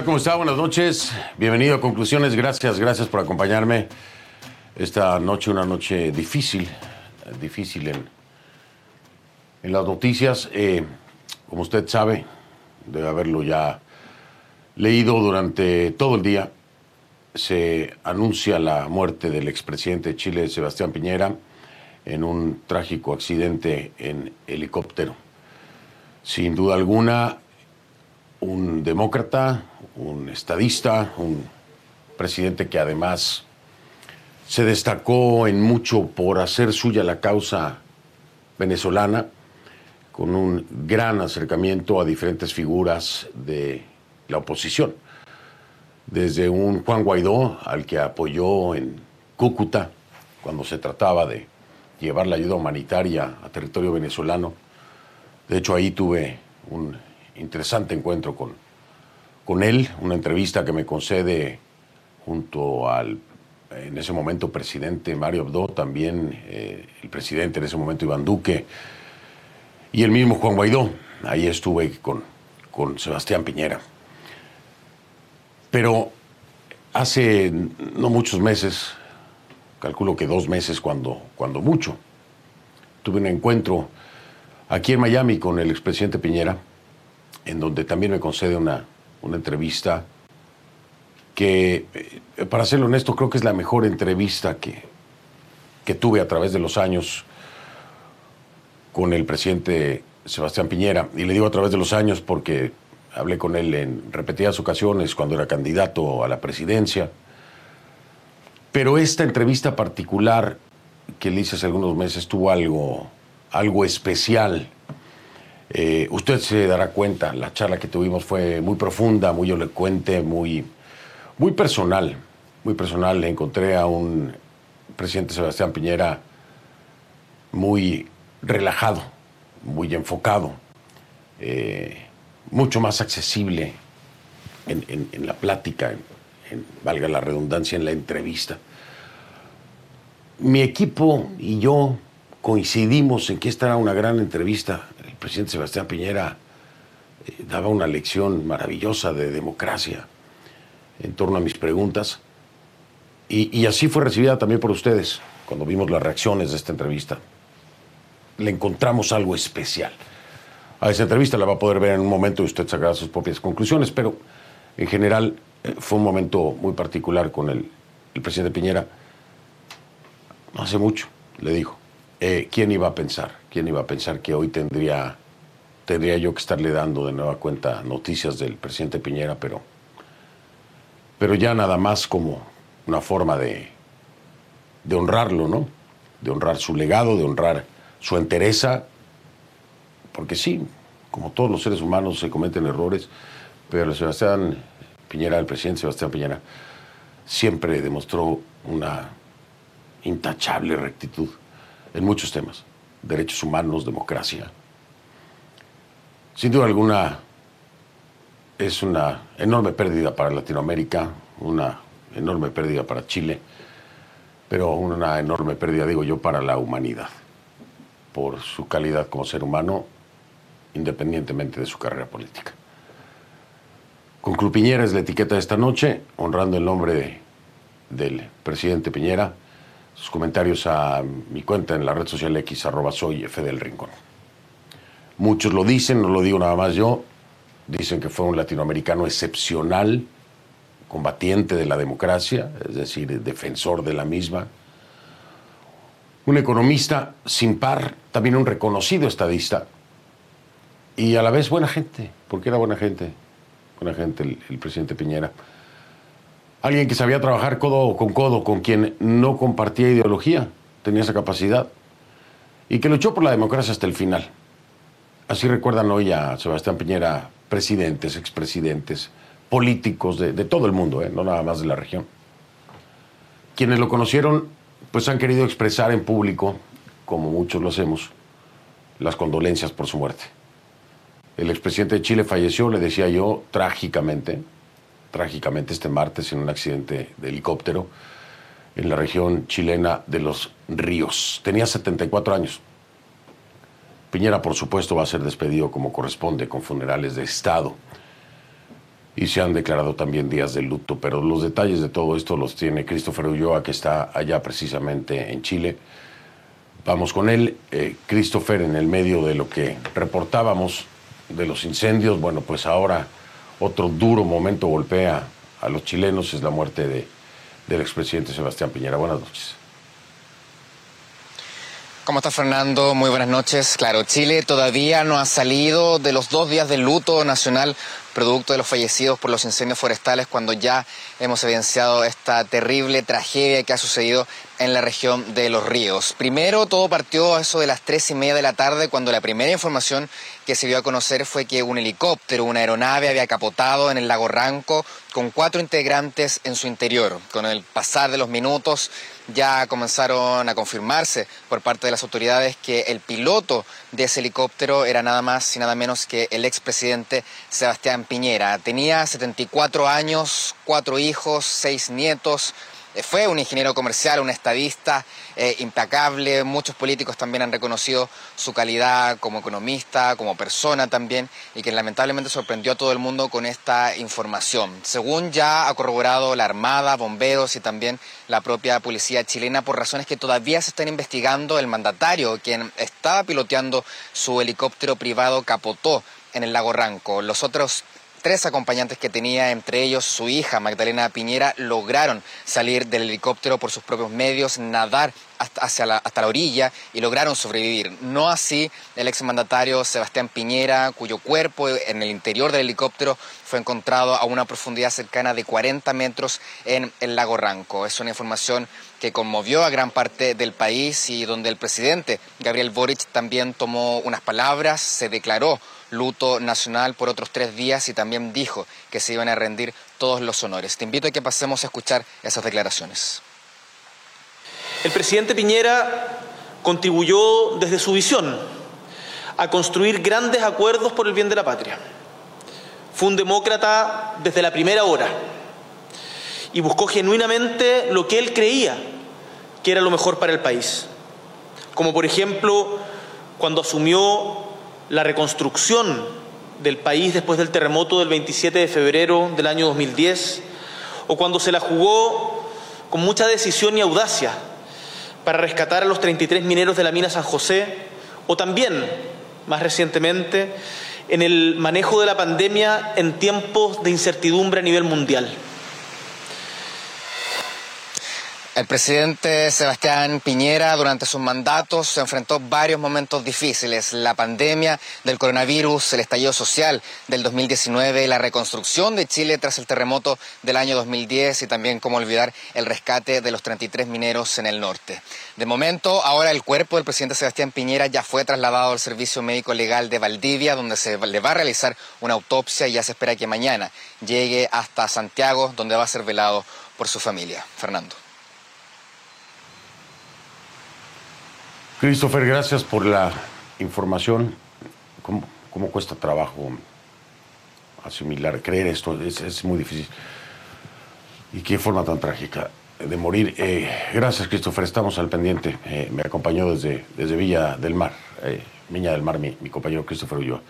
¿Cómo está? Buenas noches. Bienvenido a Conclusiones. Gracias, gracias por acompañarme. Esta noche, una noche difícil, difícil en, en las noticias. Eh, como usted sabe, debe haberlo ya leído durante todo el día, se anuncia la muerte del expresidente de Chile, Sebastián Piñera, en un trágico accidente en helicóptero. Sin duda alguna, un demócrata, un estadista, un presidente que además se destacó en mucho por hacer suya la causa venezolana, con un gran acercamiento a diferentes figuras de la oposición. Desde un Juan Guaidó, al que apoyó en Cúcuta, cuando se trataba de llevar la ayuda humanitaria a territorio venezolano. De hecho, ahí tuve un interesante encuentro con, con él, una entrevista que me concede junto al, en ese momento, presidente Mario Abdo, también eh, el presidente en ese momento, Iván Duque, y el mismo Juan Guaidó. Ahí estuve con, con Sebastián Piñera. Pero hace no muchos meses, calculo que dos meses cuando, cuando mucho, tuve un encuentro aquí en Miami con el expresidente Piñera, en donde también me concede una, una entrevista que, eh, para ser honesto, creo que es la mejor entrevista que, que tuve a través de los años con el presidente Sebastián Piñera. Y le digo a través de los años porque hablé con él en repetidas ocasiones cuando era candidato a la presidencia. Pero esta entrevista particular que le hice hace algunos meses tuvo algo, algo especial. Eh, usted se dará cuenta, la charla que tuvimos fue muy profunda, muy elocuente, muy, muy personal. Muy personal. Encontré a un presidente Sebastián Piñera muy relajado, muy enfocado, eh, mucho más accesible en, la plática, valga la redundancia, en la entrevista. Mi equipo y yo coincidimos en que esta era una gran entrevista. El presidente Sebastián Piñera eh, daba una lección maravillosa de democracia en torno a mis preguntas. y, así fue recibida también por ustedes cuando vimos las reacciones de esta entrevista le encontramos algo especial. A esa entrevista la va a poder ver en un momento y usted sacará sus propias conclusiones, pero en general eh, fue un momento muy particular con el, presidente Piñera. No hace mucho, le dijo. Eh, ¿Quién iba a pensar? ¿Quién iba a pensar que hoy tendría, tendría yo que estarle dando de nueva cuenta noticias del presidente Piñera, pero, pero ya nada más como una forma de, de honrarlo, ¿no? De honrar su legado, de honrar su entereza, porque sí, como todos los seres humanos se cometen errores, pero Sebastián Piñera, el presidente Sebastián Piñera, siempre demostró una intachable rectitud en muchos temas, derechos humanos, democracia. Sin duda alguna, es una enorme pérdida para Latinoamérica, una enorme pérdida para Chile, pero una enorme pérdida, digo yo, para la humanidad por su calidad como ser humano, independientemente de su carrera política. Con Club Piñera es la etiqueta de esta noche, honrando el nombre del presidente Piñera. Sus comentarios a mi cuenta en la red social X, arroba soy F del Rincón. Muchos lo dicen, no lo digo nada más yo, dicen que fue un latinoamericano excepcional, combatiente de la democracia, es decir, defensor de la misma, un economista sin par, también un reconocido estadista y a la vez buena gente, porque era buena gente, buena gente el, presidente Piñera. Alguien que sabía trabajar codo con codo con quien no compartía ideología, tenía esa capacidad y que luchó por la democracia hasta el final. Así recuerdan hoy a Sebastián Piñera presidentes, expresidentes, políticos de, todo el mundo, ¿eh? no nada más de la región. Quienes lo conocieron pues han querido expresar en público, como muchos lo hacemos, las condolencias por su muerte. El expresidente de Chile falleció, le decía yo, trágicamente, trágicamente este martes en un accidente de helicóptero en la región chilena de los Ríos. Tenía 74 años. Piñera, por supuesto, va a ser despedido como corresponde, con funerales de Estado. y se han declarado también días de luto. Pero los detalles de todo esto los tiene Christopher Ulloa, que está allá precisamente en Chile. Vamos con él. Eh, Christopher, en el medio de lo que reportábamos de los incendios, bueno, pues ahora otro duro momento golpea a los chilenos, es la muerte de, del expresidente Sebastián Piñera. Buenas noches. ¿Cómo está Fernando? Muy buenas noches. Claro, Chile todavía no ha salido de los dos días de luto nacional producto de los fallecidos por los incendios forestales cuando ya hemos evidenciado esta terrible tragedia que ha sucedido en la región de Los Ríos. Primero, todo partió a eso de las tres y media de la tarde, cuando la primera información que se dio a conocer fue que un helicóptero, una aeronave, había capotado en el lago Ranco con cuatro integrantes en su interior. Con el pasar de los minutos, ya comenzaron a confirmarse por parte de las autoridades que el piloto de ese helicóptero era nada más y nada menos que el expresidente Sebastián Piñera. Tenía 74 años, cuatro hijos, seis nietos. Eh, fue un ingeniero comercial, un estadista eh. Muchos políticos también han reconocido su calidad como economista, como persona también, y que lamentablemente sorprendió a todo el mundo con esta información. Según ya ha corroborado la Armada, bomberos y también la propia policía chilena, por razones que todavía se están investigando, el mandatario, quien estaba piloteando su helicóptero privado, capotó en el lago Ranco. Los otros tres acompañantes que tenía, entre ellos su hija Magdalena Piñera, lograron salir del helicóptero por sus propios medios, nadar hasta, hacia la, hasta la orilla y lograron sobrevivir. No así el exmandatario Sebastián Piñera, cuyo cuerpo en el interior del helicóptero fue encontrado a una profundidad cercana de 40 metros en el lago Ranco. Es una información que conmovió a gran parte del país y donde el presidente Gabriel Boric también tomó unas palabras, se declaró luto nacional por otros tres días y también dijo que se iban a rendir todos los honores. Te invito a que pasemos a escuchar esas declaraciones. El presidente Piñera contribuyó desde su visión a construir grandes acuerdos por el bien de la patria. Fue un demócrata desde la primera hora y buscó genuinamente lo que él creía que era lo mejor para el país. Como por ejemplo cuando asumió la reconstrucción del país después del terremoto del 27 de febrero del año 2010, o cuando se la jugó con mucha decisión y audacia para rescatar a los 33 mineros de la mina San José, o también, más recientemente, en el manejo de la pandemia en tiempos de incertidumbre a nivel mundial. El presidente Sebastián Piñera durante sus mandatos se enfrentó varios momentos difíciles, la pandemia del coronavirus, el estallido social del 2019, la reconstrucción de Chile tras el terremoto del año 2010 y también, como olvidar, el rescate de los 33 mineros en el norte. De momento, ahora el cuerpo del presidente Sebastián Piñera ya fue trasladado al Servicio Médico Legal de Valdivia, donde se le va a realizar una autopsia y ya se espera que mañana llegue hasta Santiago, donde va a ser velado por su familia. Fernando. Christopher, gracias por la información. ¿Cómo, cuesta trabajo asimilar, creer esto? Es, muy difícil. Y qué forma tan trágica de morir. Eh, gracias, Christopher. Estamos al pendiente. Eh, me acompañó desde, desde Villa del Mar, eh, Viña del Mar, mi, compañero Christopher Ulloa.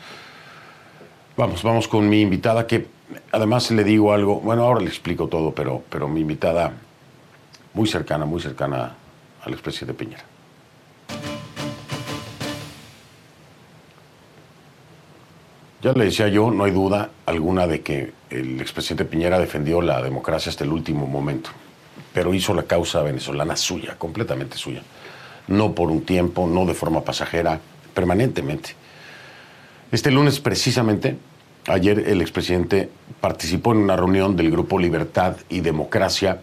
Vamos, vamos con mi invitada, que además le digo algo. Bueno, ahora le explico todo, pero, pero mi invitada muy cercana, muy cercana al expresidente Piñera. Ya le decía yo, no hay duda alguna de que el expresidente Piñera defendió la democracia hasta el último momento, pero hizo la causa venezolana suya, completamente suya. No por un tiempo, no de forma pasajera, permanentemente. Este lunes precisamente, ayer el expresidente participó en una reunión del Grupo Libertad y Democracia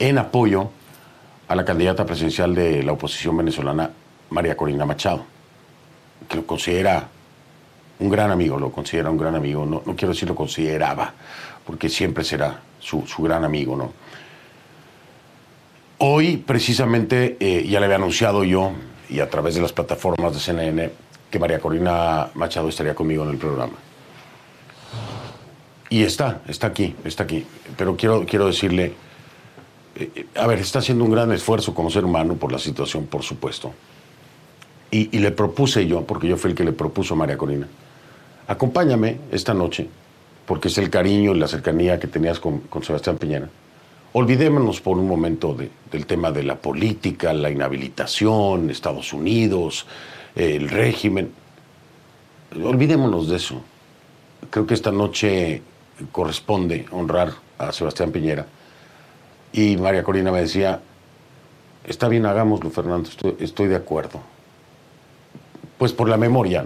en apoyo a la candidata presidencial de la oposición venezolana, María Corina Machado, que lo considera un gran amigo, lo considera un gran amigo, no, no quiero decir lo consideraba, porque siempre será su, gran amigo, ¿no? Hoy, precisamente, eh, ya le había anunciado yo, y a través de las plataformas de CNN, que María Corina Machado estaría conmigo en el programa. Y está, está aquí, está aquí. Pero quiero, quiero decirle, eh, a ver, está haciendo un gran esfuerzo como ser humano por la situación, por supuesto. Y, y, le propuse yo, porque yo fui el que le propuso a María Corina, acompáñame esta noche porque es el cariño y la cercanía que tenías con, Sebastián Piñera. Olvidémonos por un momento del tema de la política, la inhabilitación, Estados Unidos, el régimen. Olvidémonos de eso. Creo que esta noche corresponde honrar a Sebastián Piñera. Y María Corina me decía, está bien, hagámoslo, Fernando, estoy, de acuerdo. Pues por la memoria,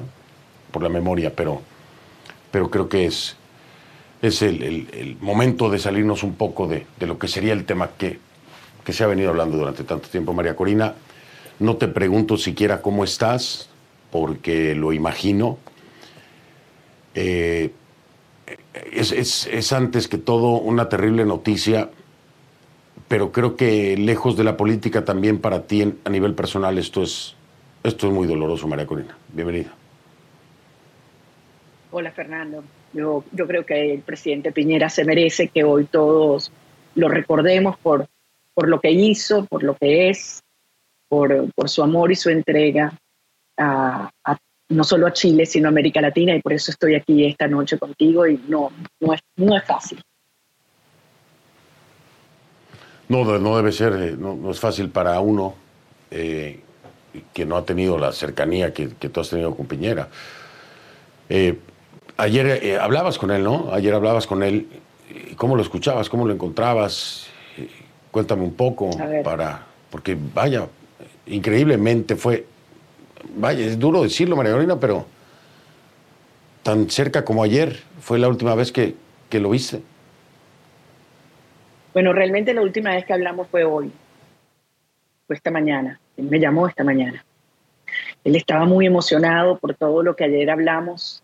por la memoria, pero, pero creo que es, es el, momento de salirnos un poco de, lo que sería el tema que, que se ha venido hablando durante tanto tiempo. María Corina, no te pregunto siquiera cómo estás, porque lo imagino. Eh, es, antes que todo una terrible noticia, pero creo que lejos de la política también para ti a nivel personal esto es, esto es muy doloroso, María Corina. Bienvenida. Hola Fernando. Yo, creo que el presidente Piñera se merece que hoy todos lo recordemos por, por lo que hizo, por lo que es, por, por su amor y su entrega a, a no solo a Chile, sino a América Latina, y por eso estoy aquí esta noche contigo y no, no, es, no es fácil. No, no debe ser, eh, no, es fácil para uno eh, que no ha tenido la cercanía que, tú has tenido con Piñera. Eh, ayer hablabas con él, ¿no? Ayer hablabas con él. ¿Cómo lo escuchabas? ¿Cómo lo encontrabas? cuéntame un poco para. Porque vaya, increíblemente fue vaya, es duro decirlo, María Corina, pero tan cerca como ayer fue la última vez que, lo viste. Bueno, realmente la última vez que hablamos fue hoy, fue esta mañana. Él me llamó esta mañana. Él estaba muy emocionado por todo lo que ayer hablamos.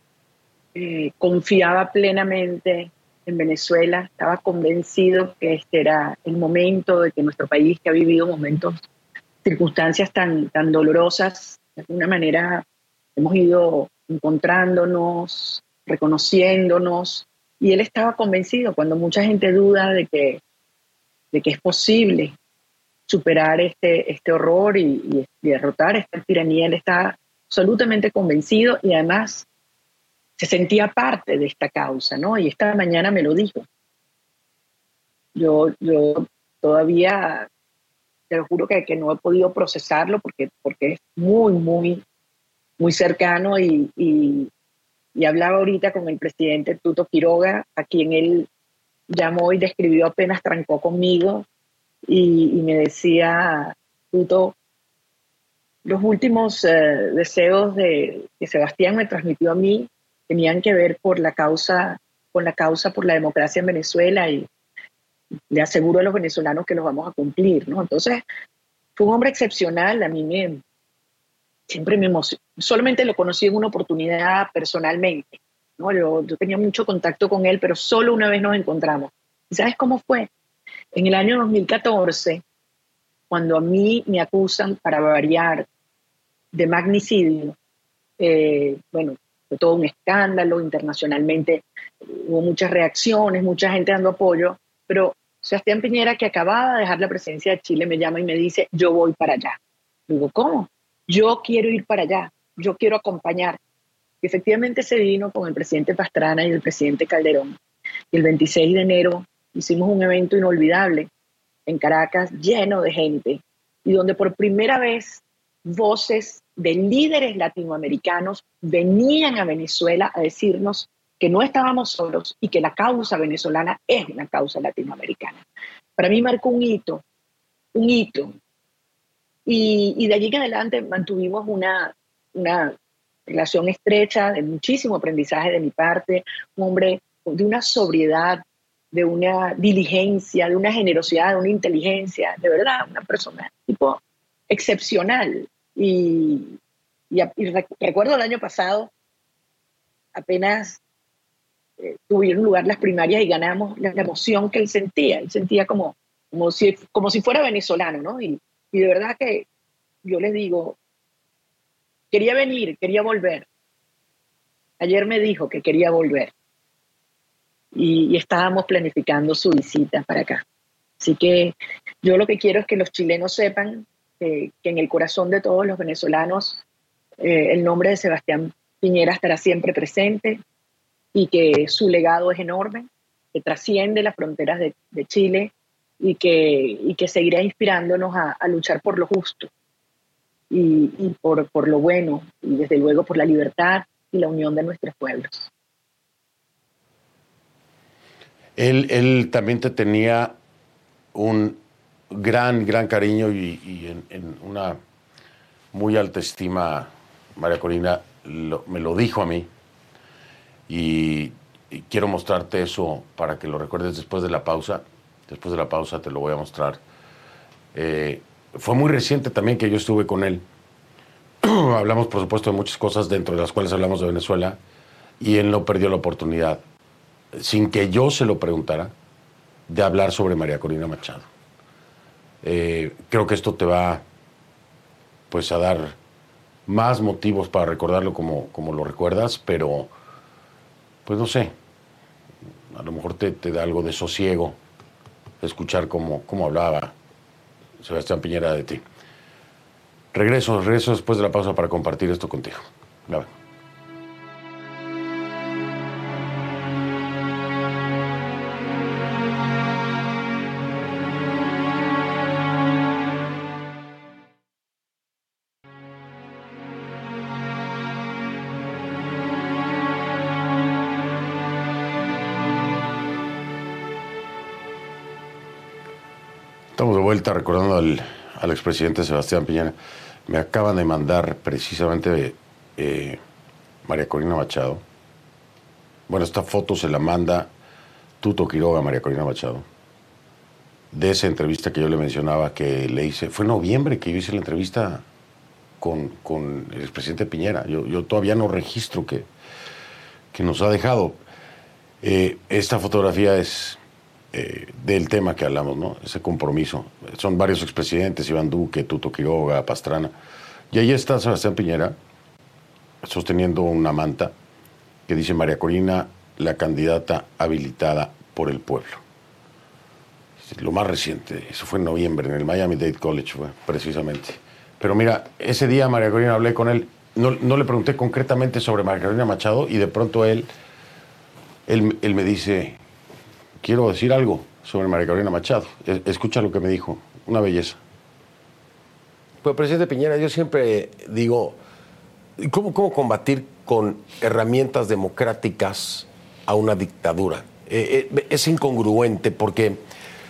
Eh, confiaba plenamente en Venezuela, estaba convencido que este era el momento de que nuestro país, que ha vivido momentos, circunstancias tan, tan dolorosas, de alguna manera hemos ido encontrándonos, reconociéndonos, y él estaba convencido cuando mucha gente duda de que, de que es posible superar este, este horror y, derrotar esta tiranía, él está absolutamente convencido y además se sentía parte de esta causa, ¿no? Y esta mañana me lo dijo. Yo, yo todavía te lo juro que, no he podido procesarlo porque, porque es muy, muy, muy cercano y, y, hablaba ahorita con el presidente Tuto Quiroga, a quien él llamó y describió apenas trancó conmigo y, me decía, Tuto, los últimos eh, deseos de, que Sebastián me transmitió a mí tenían que ver por la causa, con la causa por la democracia en Venezuela y, le aseguro a los venezolanos que los vamos a cumplir, ¿no? Entonces, fue un hombre excepcional, a mí me, siempre me emocionó, solamente lo conocí en una oportunidad personalmente, ¿no? Yo, yo tenía mucho contacto con él, pero solo una vez nos encontramos. ¿Y sabes cómo fue? En el año 2014, cuando a mí me acusan para variar de magnicidio, eh, bueno, todo un escándalo internacionalmente, hubo muchas reacciones, mucha gente dando apoyo, pero Sebastián Piñera, que acababa de dejar la presidencia de Chile, me llama y me dice, yo voy para allá. Digo, ¿cómo? Yo quiero ir para allá, yo quiero acompañar. Y efectivamente se vino con el presidente Pastrana y el presidente Calderón. Y el 26 de enero hicimos un evento inolvidable en Caracas, lleno de gente, y donde por primera vez voces de líderes latinoamericanos venían a Venezuela a decirnos que no estábamos solos y que la causa venezolana es una causa latinoamericana. Para mí marcó un hito, un hito. Y, de allí en adelante mantuvimos una, una relación estrecha, de muchísimo aprendizaje de mi parte, un hombre de una sobriedad, de una diligencia, de una generosidad, de una inteligencia, de verdad, una persona tipo excepcional. Y, recuerdo el año pasado, apenas eh, tuvieron lugar las primarias y ganamos la, emoción que él sentía. Él sentía como, como, si, como si fuera venezolano, ¿no? Y, y de verdad que yo les digo, quería venir, quería volver. Ayer me dijo que quería volver y, estábamos planificando su visita para acá. Así que yo lo que quiero es que los chilenos sepan que en el corazón de todos los venezolanos eh, el nombre de Sebastián Piñera estará siempre presente, y que su legado es enorme, que trasciende las fronteras de, Chile y que, que seguirá inspirándonos a, luchar por lo justo y, por, por lo bueno y desde luego por la libertad y la unión de nuestros pueblos. Él, él también te tenía un gran, gran cariño y, en, una muy alta estima, María Corina me lo dijo a mí y, quiero mostrarte eso para que lo recuerdes después de la pausa. Después de la pausa te lo voy a mostrar. Eh, fue muy reciente también que yo estuve con él. hablamos, por supuesto, de muchas cosas dentro de las cuales hablamos de Venezuela y él no perdió la oportunidad, sin que yo se lo preguntara, de hablar sobre María Corina Machado. Eh, creo que esto te va pues a dar más motivos para recordarlo como, como lo recuerdas, pero pues no sé, a lo mejor te, da algo de sosiego escuchar cómo, cómo hablaba Sebastián Piñera de ti. Regreso, regreso después de la pausa para compartir esto contigo. Recordando al, al expresidente Sebastián Piñera. Me acaban de mandar precisamente eh, María Corina Machado. Bueno, esta foto se la manda Tuto Quiroga a María Corina Machado. De esa entrevista que yo le mencionaba que le hice. Fue en noviembre que yo hice la entrevista con, con el expresidente Piñera. Yo, yo, todavía no registro que, que nos ha dejado. Eh, esta fotografía es eh, del tema que hablamos, ¿no? Ese compromiso. Son varios expresidentes, Iván Duque, Tuto Quiroga, Pastrana. Y ahí está Sebastián Piñera sosteniendo una manta que dice María Corina, la candidata habilitada por el pueblo. Lo más reciente, eso fue en noviembre, en el Miami Dade College, fue precisamente. Pero mira, ese día María Corina hablé con él, no, no le pregunté concretamente sobre María Corina Machado y de pronto él, él, él me dice, quiero decir algo sobre María Carolina Machado. Escucha lo que me dijo, una belleza. Pues, presidente Piñera, yo siempre digo, ¿cómo, cómo combatir con herramientas democráticas a una dictadura? Eh, eh, es incongruente porque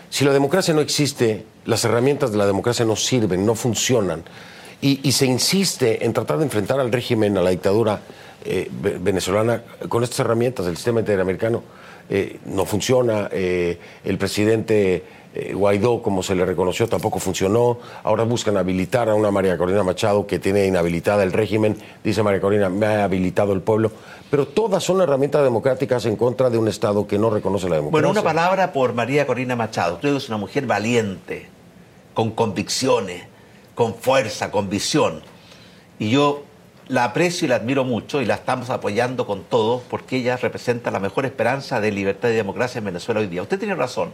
si la democracia no existe, las herramientas de la democracia no sirven, no funcionan. Y, se insiste en tratar de enfrentar al régimen, a la dictadura eh, venezolana con estas herramientas del sistema interamericano eh, no funciona, eh, el presidente eh, Guaidó, como se le reconoció, tampoco funcionó, ahora buscan habilitar a una María Corina Machado que tiene inhabilitada el régimen, dice María Corina, me ha habilitado el pueblo, pero todas son herramientas democráticas en contra de un Estado que no reconoce la democracia. Bueno, una palabra por María Corina Machado, usted es una mujer valiente, con convicciones, con fuerza, con visión, y yo la aprecio y la admiro mucho y la estamos apoyando con todo porque ella representa la mejor esperanza de libertad y democracia en Venezuela hoy día. Usted tiene razón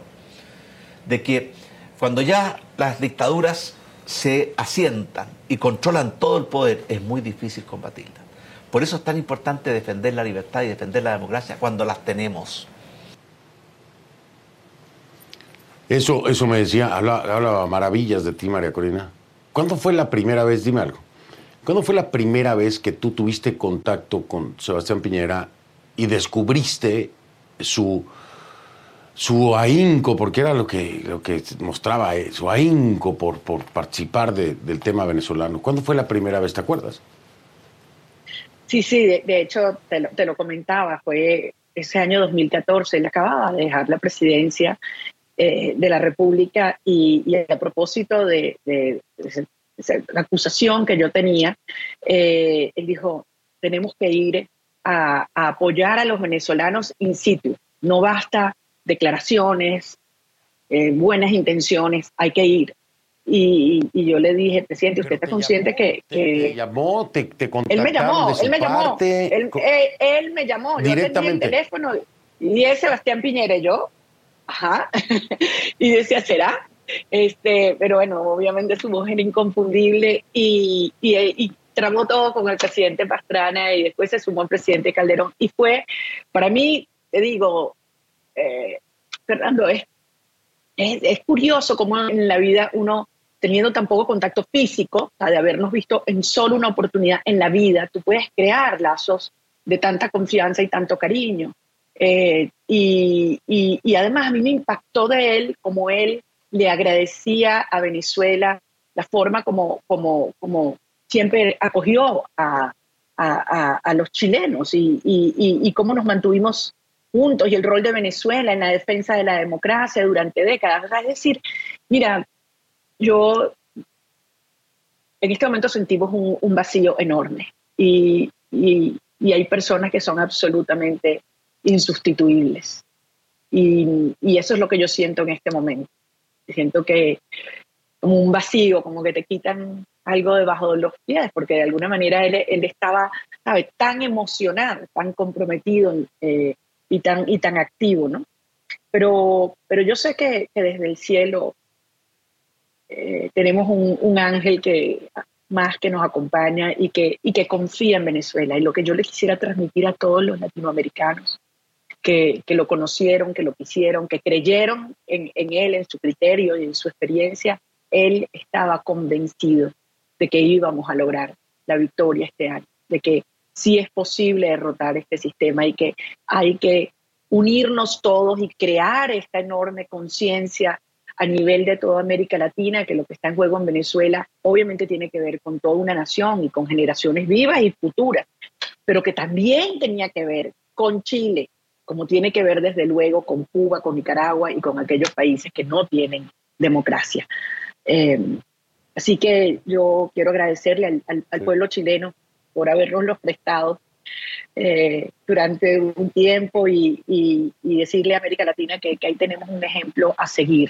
de que cuando ya las dictaduras se asientan y controlan todo el poder, es muy difícil combatirlas. Por eso es tan importante defender la libertad y defender la democracia cuando las tenemos. Eso, eso me decía, hablaba, hablaba maravillas de ti, María Corina. ¿Cuándo fue la primera vez? Dime algo ¿Cuándo fue la primera vez que tú tuviste contacto con Sebastián Piñera y descubriste su, su ahínco, porque era lo que, lo que mostraba, eh, su ahínco por, por participar del tema venezolano? ¿Cuándo fue la primera vez, te acuerdas? Sí, sí, de, hecho te lo, comentaba, fue ese año 2014, él acababa de dejar la presidencia eh, de la República y, a propósito de, la acusación que yo tenía, eh, él dijo, tenemos que ir a, apoyar a los venezolanos in situ. No basta declaraciones, eh, buenas intenciones, hay que ir. Y, yo le dije, presidente, ¿usted está consciente que, Te, llamó, te, te Él me llamó, él me llamó. Él, me llamó, yo tenía el teléfono y es Sebastián Piñera y yo, ajá, y decía, ¿será? Este, pero bueno, obviamente su voz era inconfundible y, tramó todo con el presidente Pastrana y después se sumó el presidente Calderón. Y fue, para mí, te digo, eh, Fernando, es, es, curioso cómo en la vida uno, teniendo tan poco contacto físico, de habernos visto en solo una oportunidad en la vida, tú puedes crear lazos de tanta confianza y tanto cariño. Eh, y, y, además a mí me impactó de él como él le agradecía a Venezuela la forma como, como, como siempre acogió a, a, los chilenos y, y, cómo nos mantuvimos juntos y el rol de Venezuela en la defensa de la democracia durante décadas. Es decir, mira, yo en este momento sentimos un, un vacío enorme y, hay personas que son absolutamente insustituibles. Y, eso es lo que yo siento en este momento. Siento que como un vacío, como que te quitan algo debajo de los pies, porque de alguna manera él, él estaba ¿sabe? tan emocionado, tan comprometido eh, y, tan, y tan activo, ¿no? Pero, pero yo sé que, desde el cielo eh, tenemos un, un, ángel que más que nos acompaña y que, y que confía en Venezuela. Y lo que yo le quisiera transmitir a todos los latinoamericanos que, que lo conocieron, que lo quisieron, que creyeron en, en él, en su criterio y en su experiencia, él estaba convencido de que íbamos a lograr la victoria este año, de que sí es posible derrotar este sistema y que hay que unirnos todos y crear esta enorme conciencia a nivel de toda América Latina, que lo que está en juego en Venezuela obviamente tiene que ver con toda una nación y con generaciones vivas y futuras, pero que también tenía que ver con Chile, como tiene que ver desde luego con Cuba, con Nicaragua y con aquellos países que no tienen democracia. Eh, así que yo quiero agradecerle al, pueblo chileno por habernos los prestado eh, durante un tiempo y, decirle a América Latina que, ahí tenemos un ejemplo a seguir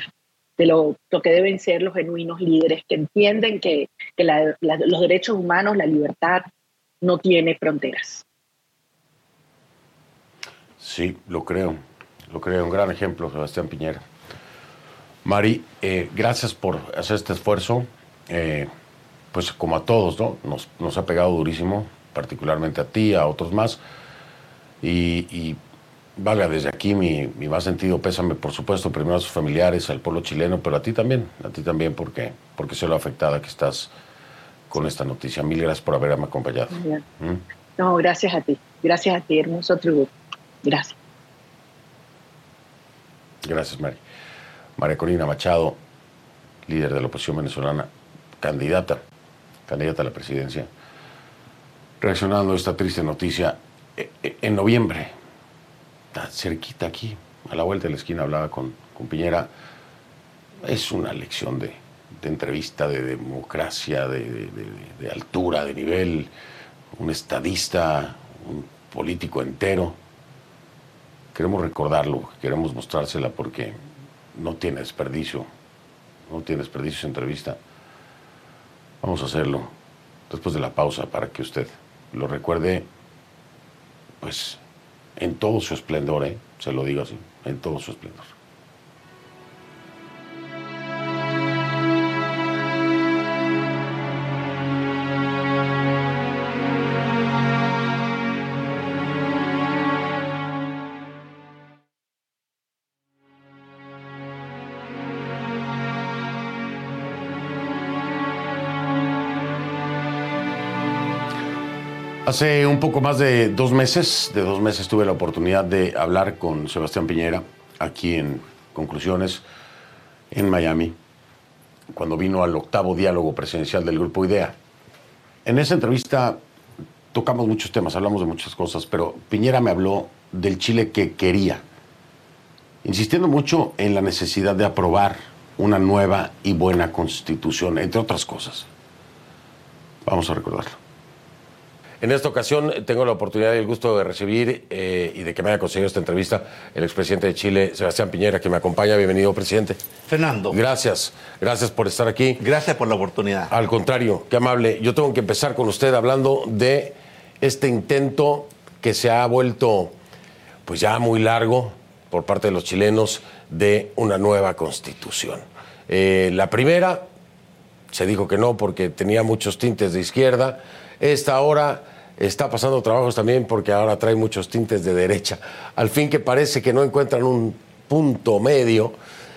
de lo, que deben ser los genuinos líderes que entienden que, los derechos humanos, la libertad, no tiene fronteras. Sí, lo creo, lo creo, un gran ejemplo, Sebastián Piñera. Mari, eh, gracias por hacer este esfuerzo. Eh, pues como a todos, ¿no? Nos, ha pegado durísimo, particularmente a ti, a otros más. Y, y valga desde aquí mi, más sentido pésame, por supuesto, primero a sus familiares, al pueblo chileno, pero a ti también, a ti también, porque, porque sé lo afectada que estás con esta noticia. Mil gracias por haberme acompañado. ¿Mm? No, gracias a ti. Gracias a ti, hermoso tributo. Gracias. Gracias, Mari. María Corina Machado, líder de la oposición venezolana, candidata, candidata a la presidencia, reaccionando a esta triste noticia eh, eh, en noviembre, cerquita aquí, a la vuelta de la esquina, hablaba con, Piñera. Es una lección de, entrevista, de democracia, de, de, altura, de nivel, un estadista, un político entero. Queremos recordarlo, queremos mostrársela porque no tiene desperdicio, no tiene desperdicio esa entrevista. Vamos a hacerlo después de la pausa para que usted lo recuerde, pues, en todo su esplendor, ¿eh? se lo digo así, en todo su esplendor. Hace un poco más de dos meses, de dos meses tuve la oportunidad de hablar con Sebastián Piñera aquí en Conclusiones, en Miami, cuando vino al octavo diálogo presidencial del Grupo IDEA. En esa entrevista tocamos muchos temas, hablamos de muchas cosas, pero Piñera me habló del Chile que quería, insistiendo mucho en la necesidad de aprobar una nueva y buena constitución, entre otras cosas. Vamos a recordarlo. En esta ocasión tengo la oportunidad y el gusto de recibir eh, y de que me haya conseguido esta entrevista el expresidente de Chile, Sebastián Piñera, que me acompaña. Bienvenido, presidente. Fernando. Gracias, gracias por estar aquí. Gracias por la oportunidad. Al contrario, qué amable. Yo tengo que empezar con usted hablando de este intento que se ha vuelto pues ya muy largo por parte de los chilenos de una nueva constitución. Eh, la primera se dijo que no porque tenía muchos tintes de izquierda. Esta ahora está pasando trabajos también porque ahora trae muchos tintes de derecha. Al fin que parece que no encuentran un punto medio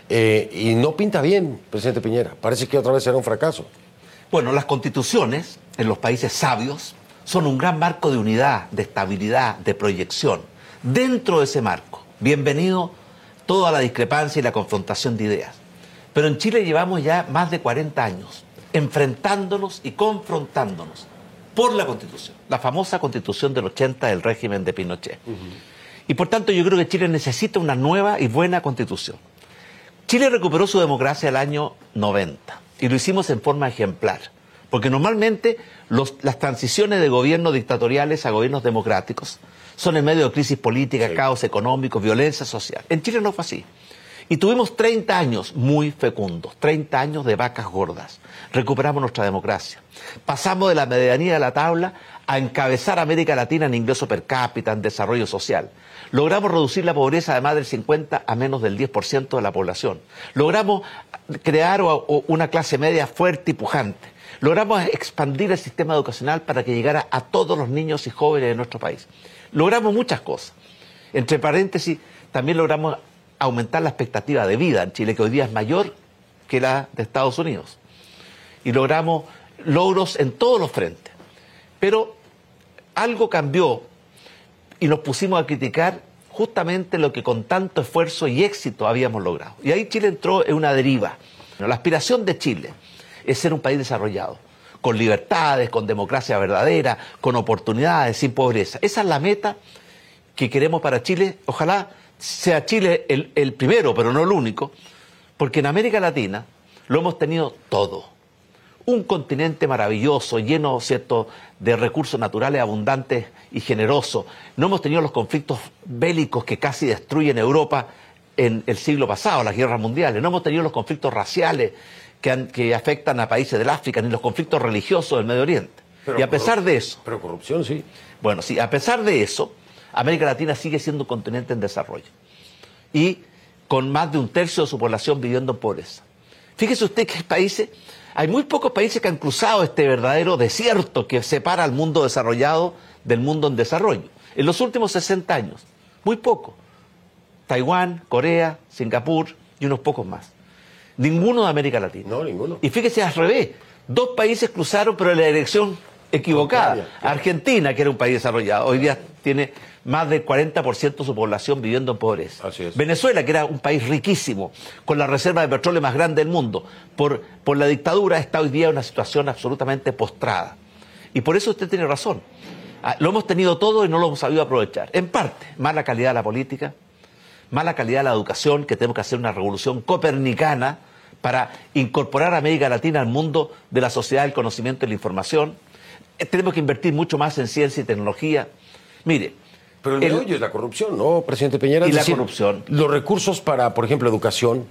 eh, y no pinta bien, presidente Piñera. Parece que otra vez será un fracaso. Bueno, las constituciones en los países sabios son un gran marco de unidad, de estabilidad, de proyección. Dentro de ese marco, bienvenido toda la discrepancia y la confrontación de ideas. Pero en Chile llevamos ya más de 40 años enfrentándonos y confrontándonos por la Constitución, la famosa Constitución del 80 del régimen de Pinochet. Y por tanto yo creo que Chile necesita una nueva y buena Constitución. Chile recuperó su democracia el año 90 y lo hicimos en forma ejemplar, porque normalmente las transiciones de gobiernos dictatoriales a gobiernos democráticos son en medio de crisis política, caos económico, violencia social. En Chile no fue así. Y tuvimos 30 años muy fecundos, 30 años de vacas gordas. Recuperamos nuestra democracia. Pasamos de la medianía de la tabla a encabezar América Latina en ingreso per cápita, en desarrollo social. Logramos reducir la pobreza de más del 50 a menos del 10% de la población. Logramos crear una clase media fuerte y pujante. Logramos expandir el sistema educacional para que llegara a todos los niños y jóvenes de nuestro país. Logramos muchas cosas. Entre paréntesis, también logramos aumentar la expectativa de vida en Chile, que hoy día es mayor que la de Estados Unidos. Y logramos logros en todos los frentes. Pero algo cambió y nos pusimos a criticar justamente lo que con tanto esfuerzo y éxito habíamos logrado. Y ahí Chile entró en una deriva. La aspiración de Chile es ser un país desarrollado, con libertades, con democracia verdadera, con oportunidades, sin pobreza. Esa es la meta que queremos para Chile. Ojalá sea Chile el, primero, pero no el único, porque en América Latina lo hemos tenido todo. Un continente maravilloso, lleno ¿cierto? de recursos naturales abundantes y generosos. No hemos tenido los conflictos bélicos que casi destruyen Europa en el siglo pasado, las guerras mundiales. No hemos tenido los conflictos raciales que, que afectan a países del África, ni los conflictos religiosos del Medio Oriente. y a pesar de eso. Pero corrupción sí. Bueno, sí, a pesar de eso, América Latina sigue siendo un continente en desarrollo y con más de un tercio de su población viviendo en pobreza. Fíjese usted que hay países, hay muy pocos países que han cruzado este verdadero desierto que separa al mundo desarrollado del mundo en desarrollo. En los últimos 60 años, muy poco. Taiwán, Corea, Singapur y unos pocos más. Ninguno de América Latina. No, ninguno. Y fíjese al revés, dos países cruzaron pero en la dirección equivocada. Argentina, que era un país desarrollado, hoy día tiene más del 40% de su población viviendo en pobreza. Venezuela, que era un país riquísimo, con la reserva de petróleo más grande del mundo, por, por la dictadura está hoy día en una situación absolutamente postrada. Y por eso usted tiene razón. Ah, lo hemos tenido todo y no lo hemos sabido aprovechar. En parte, mala calidad de la política, mala calidad de la educación, que tenemos que hacer una revolución copernicana para incorporar a América Latina al mundo de la sociedad del conocimiento y la información. Eh, tenemos que invertir mucho más en ciencia y tecnología. Mire, pero el, meollo es la corrupción, ¿no, presidente Peñera? Y la corrupción. Los recursos para, por ejemplo, educación,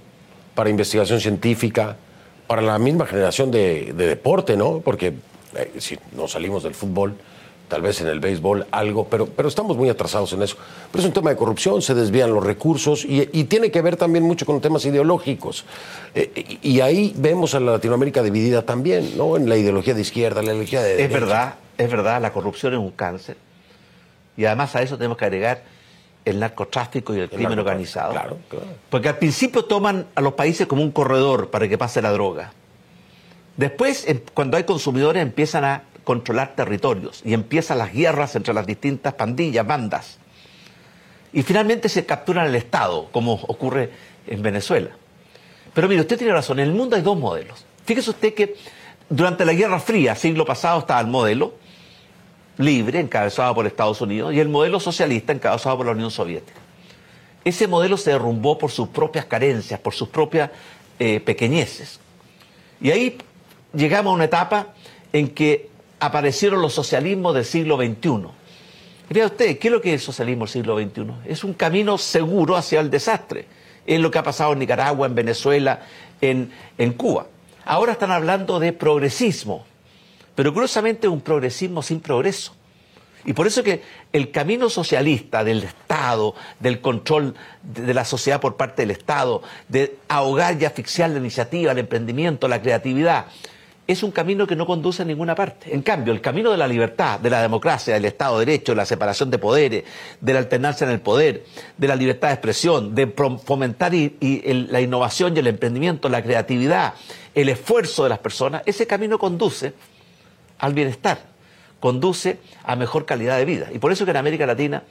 para investigación científica, para la misma generación de, deporte, ¿no? Porque eh, si no salimos del fútbol, tal vez en el béisbol algo, pero, pero estamos muy atrasados en eso. Pero es un tema de corrupción, se desvían los recursos y, tiene que ver también mucho con temas ideológicos. Eh, y, ahí vemos a la Latinoamérica dividida también, ¿no? En la ideología de izquierda, la ideología de... Es verdad, es verdad, la corrupción es un cáncer y además a eso tenemos que agregar el narcotráfico y el, crimen organizado. Claro, claro. Porque al principio toman a los países como un corredor para que pase la droga. Después, cuando hay consumidores, empiezan a controlar territorios y empiezan las guerras entre las distintas pandillas, bandas. Y finalmente se capturan el Estado, como ocurre en Venezuela. Pero mire, usted tiene razón, en el mundo hay dos modelos. Fíjese usted que durante la Guerra Fría, siglo pasado, estaba el modelo libre, encabezado por Estados Unidos, y el modelo socialista, encabezado por la Unión Soviética. Ese modelo se derrumbó por sus propias carencias, por sus propias eh, pequeñeces. Y ahí llegamos a una etapa en que aparecieron los socialismos del siglo XXI. Vea usted, ¿qué es lo que es el socialismo del siglo XXI? Es un camino seguro hacia el desastre. Es lo que ha pasado en Nicaragua, en Venezuela, en, en Cuba. Ahora están hablando de progresismo, pero curiosamente un progresismo sin progreso. Y por eso que el camino socialista del Estado, del control de la sociedad por parte del Estado, de ahogar y asfixiar la iniciativa, el emprendimiento, la creatividad, es un camino que no conduce a ninguna parte. En cambio, el camino de la libertad, de la democracia, del Estado de Derecho, de la separación de poderes, de la alternancia en el poder, de la libertad de expresión, de fomentar la innovación y el emprendimiento, la creatividad, el esfuerzo de las personas, ese camino conduce al bienestar, conduce a mejor calidad de vida. Y por eso que en América Latina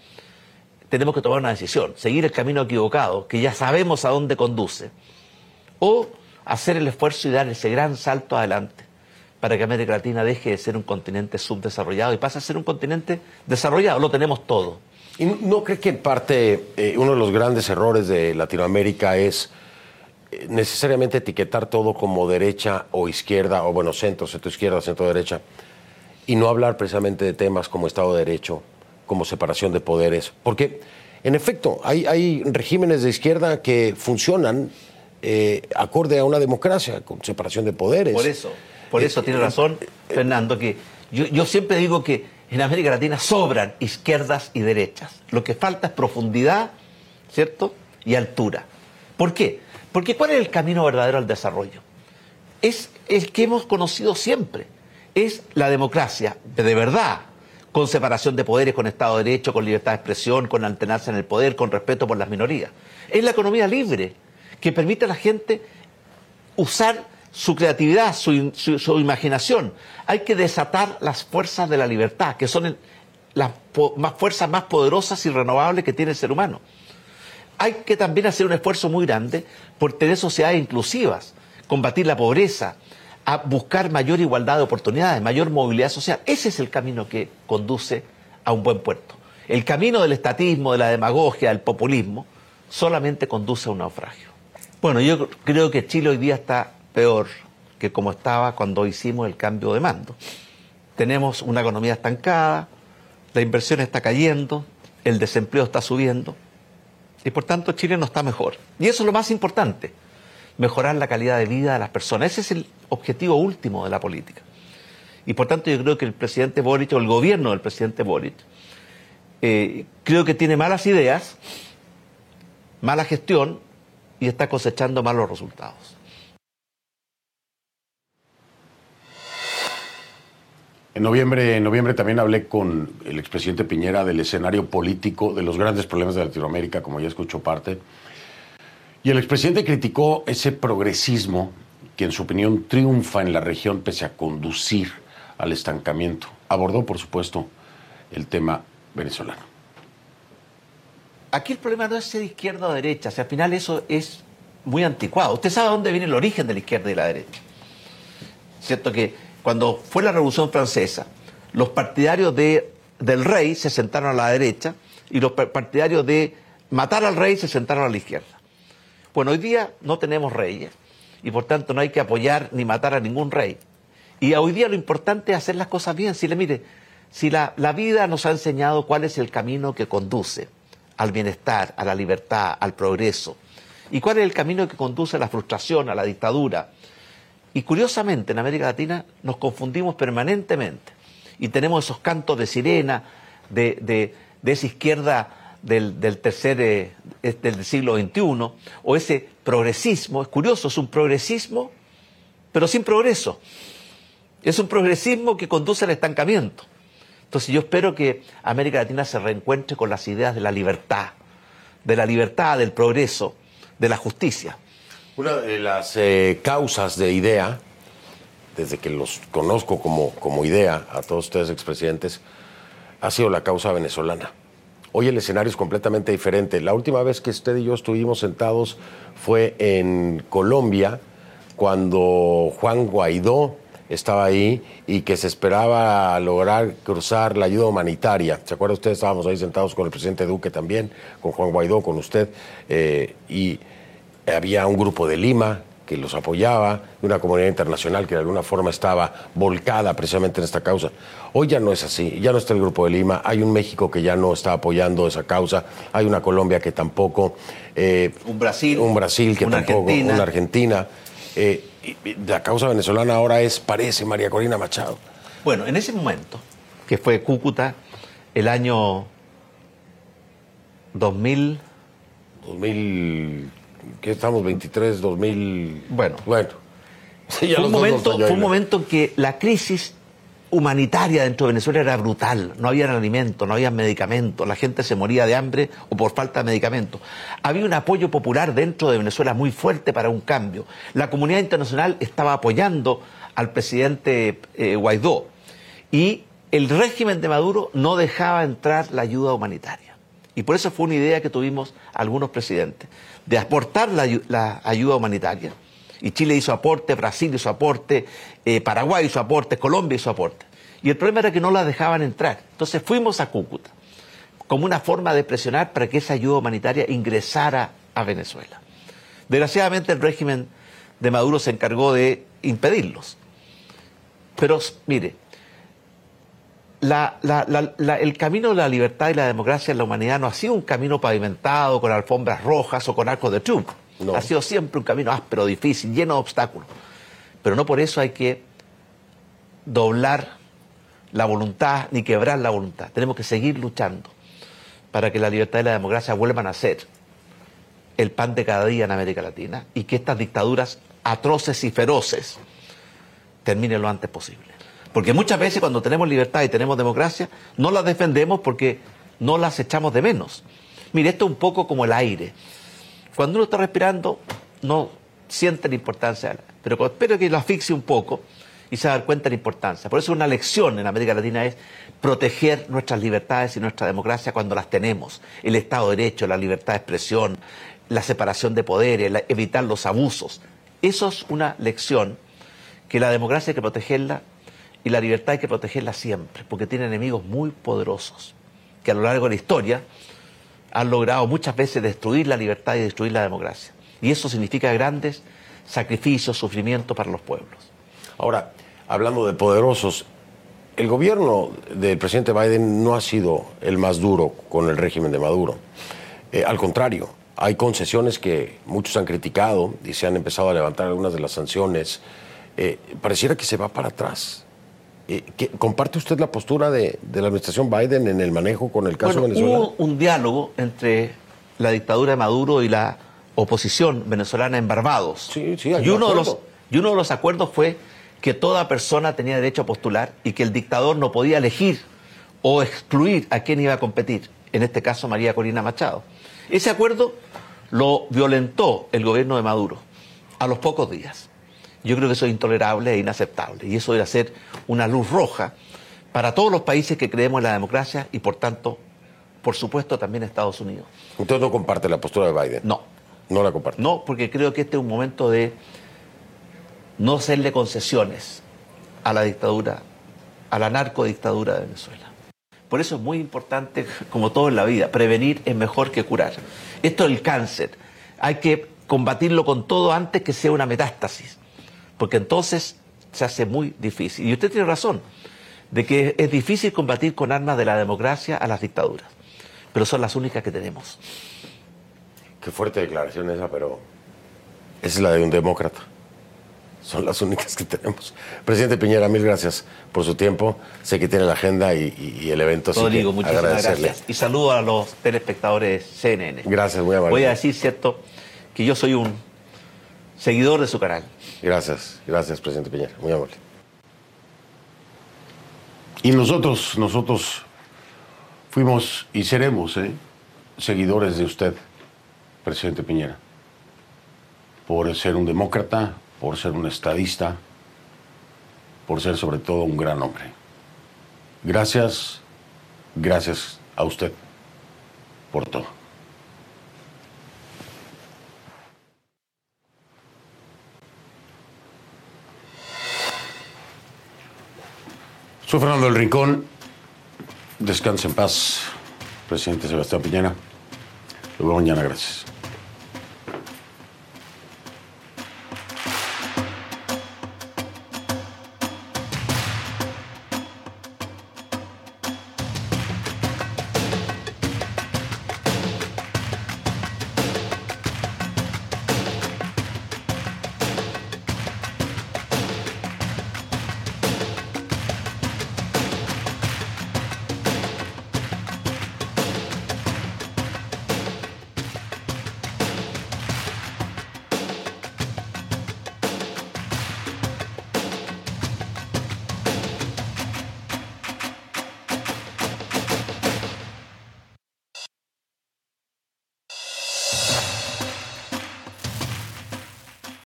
tenemos que tomar una decisión, seguir el camino equivocado, que ya sabemos a dónde conduce, o hacer el esfuerzo y dar ese gran salto adelante para que América Latina deje de ser un continente subdesarrollado y pase a ser un continente desarrollado. Lo tenemos todo. ¿Y no cree que en parte eh, uno de los grandes errores de Latinoamérica es eh, necesariamente etiquetar todo como derecha o izquierda, o bueno, centro, centro izquierda, centro derecha, y no hablar precisamente de temas como Estado de Derecho, como separación de poderes? Porque, en efecto, hay, hay regímenes de izquierda que funcionan eh, acorde a una democracia, con separación de poderes. Por eso, por eso tiene razón Fernando, que yo, siempre digo que en América Latina sobran izquierdas y derechas. Lo que falta es profundidad, ¿cierto? Y altura. ¿Por qué? Porque ¿cuál es el camino verdadero al desarrollo? Es el que hemos conocido siempre. Es la democracia, de verdad, con separación de poderes, con Estado de Derecho, con libertad de expresión, con alternarse en el poder, con respeto por las minorías. Es la economía libre, que permite a la gente usar su creatividad, su, imaginación. Hay que desatar las fuerzas de la libertad, que son las más fuerzas más poderosas y renovables que tiene el ser humano. Hay que también hacer un esfuerzo muy grande por tener sociedades inclusivas, combatir la pobreza, buscar mayor igualdad de oportunidades, mayor movilidad social. Ese es el camino que conduce a un buen puerto. El camino del estatismo, de la demagogia, del populismo, solamente conduce a un naufragio. Bueno, yo creo que Chile hoy día está peor que como estaba cuando hicimos el cambio de mando. Tenemos una economía estancada, la inversión está cayendo, el desempleo está subiendo y por tanto Chile no está mejor. Y eso es lo más importante, mejorar la calidad de vida de las personas. Ese es el objetivo último de la política. Y por tanto yo creo que el presidente Boric o el gobierno del presidente Boric eh, creo que tiene malas ideas, mala gestión y está cosechando malos resultados. En noviembre, en noviembre también hablé con el expresidente Piñera del escenario político, de los grandes problemas de Latinoamérica, como ya escuchó parte. Y el expresidente criticó ese progresismo que en su opinión triunfa en la región pese a conducir al estancamiento. Abordó, por supuesto, el tema venezolano aquí el problema no es ser izquierda o derecha, o sea, al final eso es muy anticuado. Usted sabe dónde viene el origen de la izquierda y la derecha. Cierto que cuando fue la Revolución Francesa, los partidarios de, del rey se sentaron a la derecha y los partidarios de matar al rey se sentaron a la izquierda. Bueno, hoy día no tenemos reyes y por tanto no hay que apoyar ni matar a ningún rey. Y hoy día lo importante es hacer las cosas bien. Si le mire, si la, la vida nos ha enseñado cuál es el camino que conduce al bienestar, a la libertad, al progreso. ¿Y cuál es el camino que conduce a la frustración, a la dictadura? Y curiosamente en América Latina nos confundimos permanentemente y tenemos esos cantos de sirena de, esa izquierda del, tercer eh, del siglo XXI o ese progresismo, es curioso, es un progresismo pero sin progreso. Es un progresismo que conduce al estancamiento. Entonces yo espero que América Latina se reencuentre con las ideas de la libertad, de la libertad, del progreso, de la justicia. Una de las eh, causas de idea, desde que los conozco como, como idea a todos ustedes expresidentes, ha sido la causa venezolana. Hoy el escenario es completamente diferente. La última vez que usted y yo estuvimos sentados fue en Colombia, cuando Juan Guaidó estaba ahí y que se esperaba lograr cruzar la ayuda humanitaria. ¿Se acuerda usted? Estábamos ahí sentados con el presidente Duque también, con Juan Guaidó, con usted, eh, y había un grupo de Lima que los apoyaba, de una comunidad internacional que de alguna forma estaba volcada precisamente en esta causa. Hoy ya no es así, ya no está el Grupo de Lima, hay un México que ya no está apoyando esa causa, hay una Colombia que tampoco, eh, un Brasil, un Brasil que tampoco, una Argentina. Eh, la causa venezolana ahora es, parece, María Corina Machado. Bueno, en ese momento, que fue Cúcuta, el año 2000... 2000, ¿qué estamos? 23, 2000... Bueno. Bueno. fue, un momento, fue un momento en que la crisis humanitaria dentro de Venezuela era brutal. No había alimento, no había medicamentos, la gente se moría de hambre o por falta de medicamentos. Había un apoyo popular dentro de Venezuela muy fuerte para un cambio. La comunidad internacional estaba apoyando al presidente eh, Guaidó y el régimen de Maduro no dejaba entrar la ayuda humanitaria. Y por eso fue una idea que tuvimos algunos presidentes, de aportar la ayuda humanitaria y Chile hizo aporte, Brasil hizo aporte, eh, Paraguay hizo aporte, Colombia hizo aporte. Y el problema era que no la dejaban entrar. Entonces fuimos a Cúcuta como una forma de presionar para que esa ayuda humanitaria ingresara a Venezuela. Desgraciadamente el régimen de Maduro se encargó de impedirlos. Pero mire, el camino de la libertad y la democracia en la humanidad no ha sido un camino pavimentado con alfombras rojas o con arcos de triunfo. Ha sido siempre un camino áspero, difícil, lleno de obstáculos. Pero no por eso hay que doblar la voluntad ni quebrar la voluntad. Tenemos que seguir luchando para que la libertad y la democracia vuelvan a ser el pan de cada día en América Latina y que estas dictaduras atroces y feroces terminen lo antes posible. Porque muchas veces cuando tenemos libertad y tenemos democracia, no las defendemos porque no las echamos de menos. Mire, esto es un poco como el aire. Cuando uno está respirando, no siente la importancia, pero espero que lo asfixie un poco y se dar cuenta de la importancia. Por eso una lección en América Latina es proteger nuestras libertades y nuestra democracia cuando las tenemos. El Estado de Derecho, la libertad de expresión, la separación de poderes, evitar los abusos. Eso es una lección que la democracia hay que protegerla y la libertad hay que protegerla siempre, porque tiene enemigos muy poderosos que a lo largo de la historia han logrado muchas veces destruir la libertad y destruir la democracia. Y eso significa grandes sacrificios, sufrimientos para los pueblos. Ahora, hablando de poderosos, el gobierno del presidente Biden no ha sido el más duro con el régimen de Maduro. Eh, al contrario, hay concesiones que muchos han criticado y se han empezado a levantar algunas de las sanciones. Eh, pareciera que se va para atrás. Eh, ¿Comparte usted la postura de, la administración Biden en el manejo con el caso de Venezuela? Hubo un diálogo entre la dictadura de Maduro y la oposición venezolana en Barbados. Sí, sí, y uno, de los, y uno de los acuerdos fue que toda persona tenía derecho a postular y que el dictador no podía elegir o excluir a quién iba a competir, en este caso María Corina Machado. Ese acuerdo lo violentó el gobierno de Maduro a los pocos días. Yo creo que eso es intolerable e inaceptable y eso debe ser una luz roja para todos los países que creemos en la democracia y por tanto, por supuesto, también Estados Unidos. ¿Usted no comparte la postura de Biden? No. ¿No la comparte? No, porque creo que este es un momento de no hacerle concesiones a la dictadura, a la narcodictadura de Venezuela. Por eso es muy importante, como todo en la vida, prevenir es mejor que curar. Esto es el cáncer. Hay que combatirlo con todo antes que sea una metástasis porque entonces se hace muy difícil. Y usted tiene razón, de que es difícil combatir con armas de la democracia a las dictaduras, pero son las únicas que tenemos. Qué fuerte declaración esa, pero esa es la de un demócrata. Son las únicas que tenemos. Presidente Piñera, mil gracias por su tiempo. Sé que tiene la agenda y, el evento. Todo digo, muchísimas gracias. Y saludo a los telespectadores CNN. Gracias, muy amable. Voy a decir, cierto, que yo soy un seguidor de su canal. Gracias, gracias, presidente Piñera, muy amable. Y nosotros, nosotros fuimos y seremos ¿eh? seguidores de usted, presidente Piñera, por ser un demócrata, por ser un estadista, por ser sobre todo un gran hombre. Gracias, gracias a usted por todo. Soy Fernando del Rincón. Descanse en paz, presidente Sebastián Piñera. Luego mañana, gracias.